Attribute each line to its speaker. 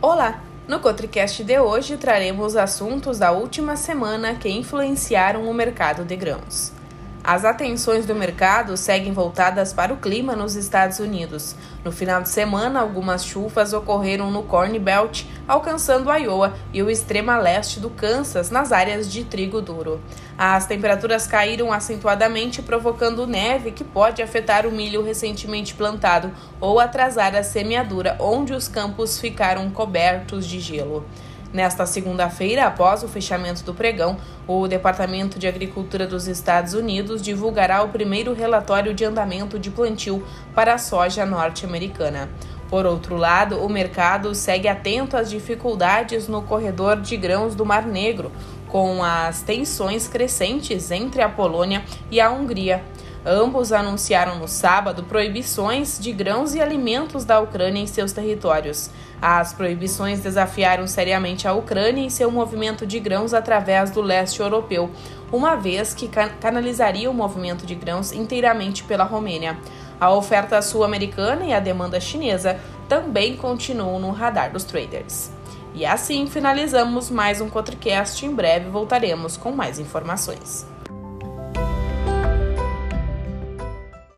Speaker 1: Olá! No Cotricast de hoje traremos assuntos da última semana que influenciaram o mercado de grãos. As atenções do mercado seguem voltadas para o clima nos Estados Unidos. No final de semana, algumas chuvas ocorreram no Corn Belt, alcançando Iowa e o extrema leste do Kansas, nas áreas de trigo duro. As temperaturas caíram acentuadamente, provocando neve que pode afetar o milho recentemente plantado ou atrasar a semeadura, onde os campos ficaram cobertos de gelo. Nesta segunda-feira, após o fechamento do pregão, o Departamento de Agricultura dos Estados Unidos divulgará o primeiro relatório de andamento de plantio para a soja norte-americana. Por outro lado, o mercado segue atento às dificuldades no corredor de grãos do Mar Negro, com as tensões crescentes entre a Polônia e a Hungria. Ambos anunciaram no sábado proibições de grãos e alimentos da Ucrânia em seus territórios. As proibições desafiaram seriamente a Ucrânia em seu movimento de grãos através do leste europeu, uma vez que canalizaria o movimento de grãos inteiramente pela Romênia. A oferta sul-americana e a demanda chinesa também continuam no radar dos traders. E assim finalizamos mais um Cotricast. Em breve voltaremos com mais informações.